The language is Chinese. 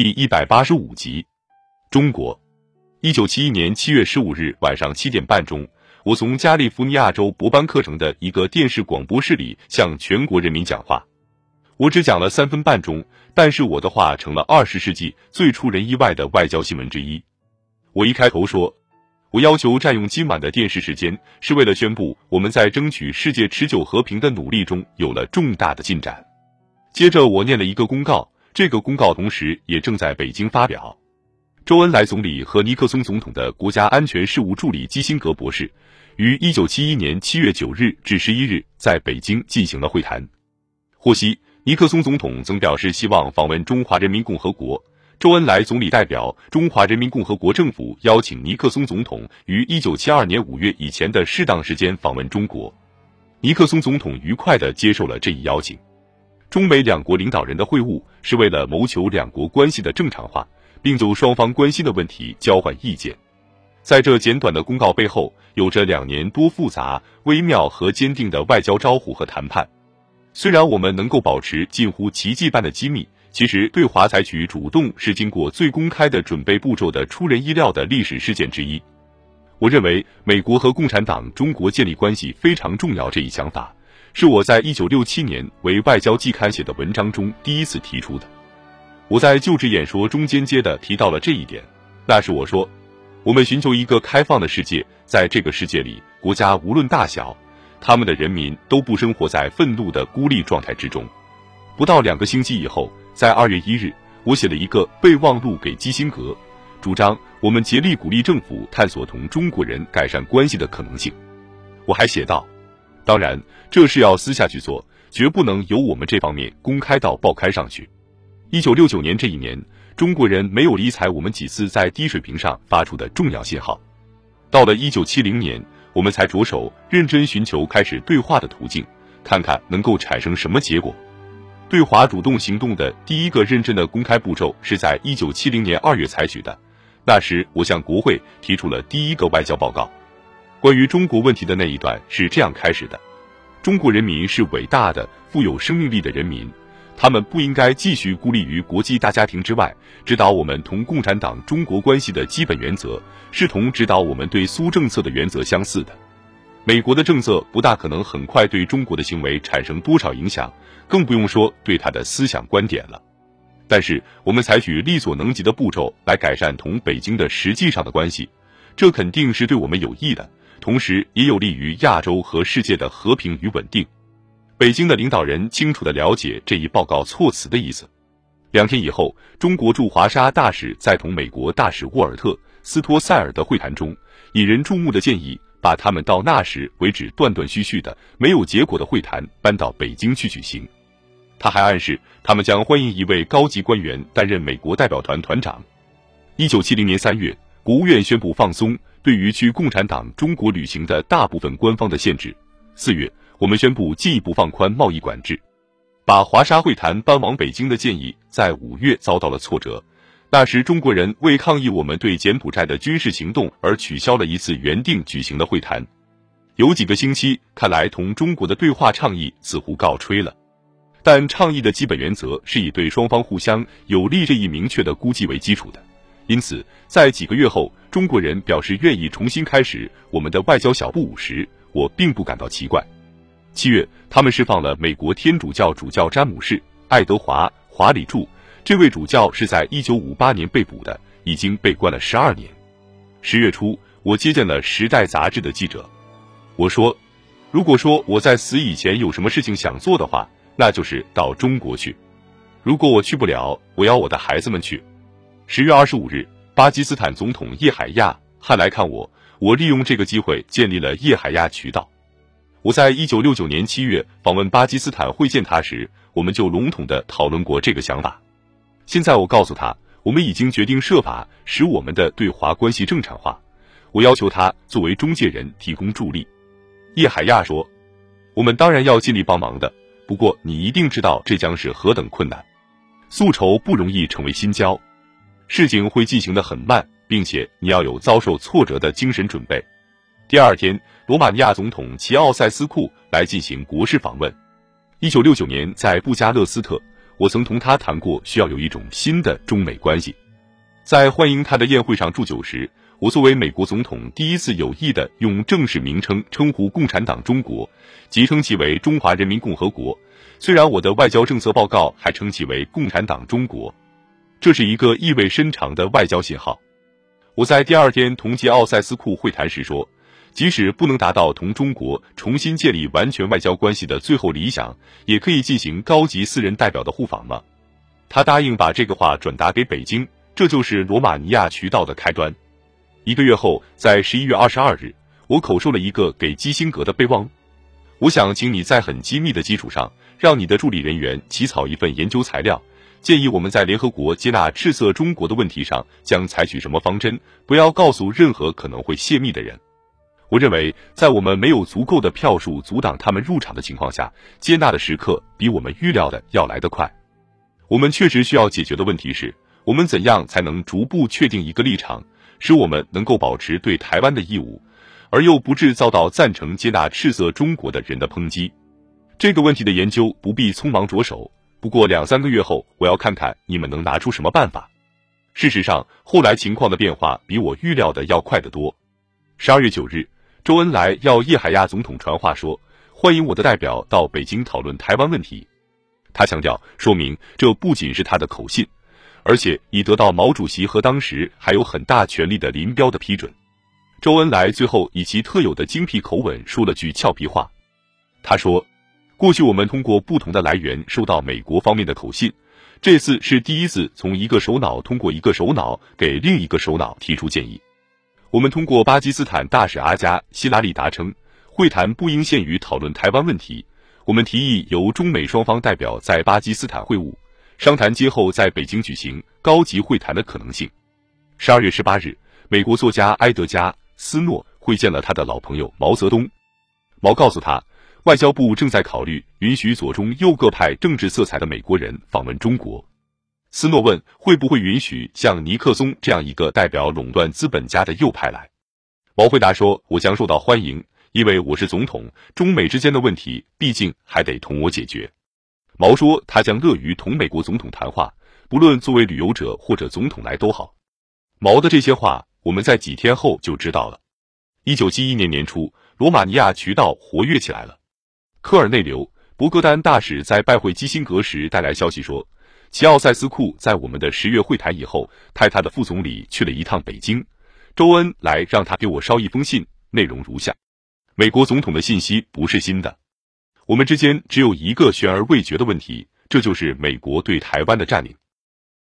第一百八十五集，中国。一九七一年七月十五日晚上七点半钟，我从加利福尼亚州伯班克城的一个电视广播室里向全国人民讲话。我只讲了三分半钟，但是我的话成了二十世纪最出人意外的外交新闻之一。我一开头说，我要求占用今晚的电视时间，是为了宣布我们在争取世界持久和平的努力中有了重大的进展。接着我念了一个公告，这个公告同时也正在北京发表。周恩来总理和尼克松总统的国家安全事务助理基辛格博士于一九七一年七月九日至十一日在北京进行了会谈。获悉，尼克松总统曾表示希望访问中华人民共和国。周恩来总理代表中华人民共和国政府邀请尼克松总统于一九七二年五月以前的适当时间访问中国。尼克松总统愉快地接受了这一邀请。中美两国领导人的会晤是为了谋求两国关系的正常化。并就双方关心的问题交换意见。在这简短的公告背后，有着两年多复杂、微妙和坚定的外交招呼和谈判。虽然我们能够保持近乎奇迹般的机密，其实对华采取主动是经过最公开的准备步骤的出人意料的历史事件之一。我认为美国和共产党中国建立关系非常重要这一想法，是我在一九六七年为《外交季刊》写的文章中第一次提出的。我在就职演说中间接的提到了这一点，那是我说，我们寻求一个开放的世界，在这个世界里，国家无论大小，他们的人民都不生活在愤怒的孤立状态之中。不到两个星期以后，在二月一日，我写了一个备忘录给基辛格，主张我们竭力鼓励政府探索同中国人改善关系的可能性。我还写道，当然，这是要私下去做，绝不能由我们这方面公开到报刊上去。一九六九年这一年，中国人没有理睬我们几次在低水平上发出的重要信号。到了一九七零年，我们才着手认真寻求开始对话的途径，看看能够产生什么结果。对华主动行动的第一个认真的公开步骤是在一九七零年二月采取的。那时，我向国会提出了第一个外交报告。关于中国问题的那一段是这样开始的：中国人民是伟大的、富有生命力的人民。他们不应该继续孤立于国际大家庭之外。指导我们同共产党中国关系的基本原则，是同指导我们对苏政策的原则相似的。美国的政策不大可能很快对中国的行为产生多少影响，更不用说对他的思想观点了。但是，我们采取力所能及的步骤来改善同北京的实际上的关系，这肯定是对我们有益的，同时也有利于亚洲和世界的和平与稳定。北京的领导人清楚地了解这一报告措辞的意思。两天以后，中国驻华沙大使在同美国大使沃尔特·斯托塞尔的会谈中，引人注目的建议把他们到那时为止断断续续的没有结果的会谈搬到北京去举行。他还暗示他们将欢迎一位高级官员担任美国代表团团长。一九七零年三月，国务院宣布放松对于去共产党中国旅行的大部分官方的限制。四月。我们宣布进一步放宽贸易管制，把华沙会谈搬往北京的建议在五月遭到了挫折。那时，中国人为抗议我们对柬埔寨的军事行动而取消了一次原定举行的会谈。有几个星期，看来同中国的对话倡议似乎告吹了。但倡议的基本原则是以对双方互相有利这一明确的估计为基础的，因此，在几个月后，中国人表示愿意重新开始我们的外交小步舞时，我并不感到奇怪。七月，他们释放了美国天主教主教詹姆士·爱德华·华里柱。这位主教是在一九五八年被捕的，已经被关了十二年。十月初，我接见了《时代》杂志的记者。我说：“如果说我在死以前有什么事情想做的话，那就是到中国去。如果我去不了，我要我的孩子们去。”十月二十五日，巴基斯坦总统叶海亚汉来看我，我利用这个机会建立了叶海亚渠道。我在一九六九年七月访问巴基斯坦会见他时，我们就笼统的讨论过这个想法。现在我告诉他，我们已经决定设法使我们的对华关系正常化。我要求他作为中介人提供助力。叶海亚说：“我们当然要尽力帮忙的，不过你一定知道这将是何等困难。宿仇不容易成为新交，事情会进行的很慢，并且你要有遭受挫折的精神准备。”第二天，罗马尼亚总统齐奥塞斯库来进行国事访问。一九六九年，在布加勒斯特，我曾同他谈过，需要有一种新的中美关系。在欢迎他的宴会上祝酒时，我作为美国总统第一次有意的用正式名称称呼共产党中国，即称其为中华人民共和国。虽然我的外交政策报告还称其为共产党中国，这是一个意味深长的外交信号。我在第二天同吉奥塞斯库会谈时说。即使不能达到同中国重新建立完全外交关系的最后理想，也可以进行高级私人代表的互访吗？他答应把这个话转达给北京，这就是罗马尼亚渠道的开端。一个月后，在十一月二十二日，我口授了一个给基辛格的备忘。我想请你在很机密的基础上，让你的助理人员起草一份研究材料，建议我们在联合国接纳赤色中国的问题上将采取什么方针，不要告诉任何可能会泄密的人。我认为，在我们没有足够的票数阻挡他们入场的情况下，接纳的时刻比我们预料的要来得快。我们确实需要解决的问题是，我们怎样才能逐步确定一个立场，使我们能够保持对台湾的义务，而又不致遭到赞成接纳赤色中国的人的抨击。这个问题的研究不必匆忙着手，不过两三个月后，我要看看你们能拿出什么办法。事实上，后来情况的变化比我预料的要快得多。十二月九日。周恩来要叶海亚总统传话说，欢迎我的代表到北京讨论台湾问题。他强调，说明这不仅是他的口信，而且已得到毛主席和当时还有很大权力的林彪的批准。周恩来最后以其特有的精辟口吻说了句俏皮话，他说：“过去我们通过不同的来源收到美国方面的口信，这次是第一次从一个首脑通过一个首脑给另一个首脑提出建议。”我们通过巴基斯坦大使阿加希拉里达称，会谈不应限于讨论台湾问题。我们提议由中美双方代表在巴基斯坦会晤，商谈今后在北京举行高级会谈的可能性。十二月十八日，美国作家埃德加·斯诺会见了他的老朋友毛泽东。毛告诉他，外交部正在考虑允许左中右各派政治色彩的美国人访问中国。斯诺问会不会允许像尼克松这样一个代表垄断资本家的右派来？毛回答说：“我将受到欢迎，因为我是总统。中美之间的问题毕竟还得同我解决。”毛说他将乐于同美国总统谈话，不论作为旅游者或者总统来都好。毛的这些话，我们在几天后就知道了。一九七一年年初，罗马尼亚渠道活跃起来了。科尔内流博格丹大使在拜会基辛格时带来消息说。齐奥塞斯库在我们的十月会谈以后，派他的副总理去了一趟北京。周恩来让他给我捎一封信，内容如下：美国总统的信息不是新的，我们之间只有一个悬而未决的问题，这就是美国对台湾的占领。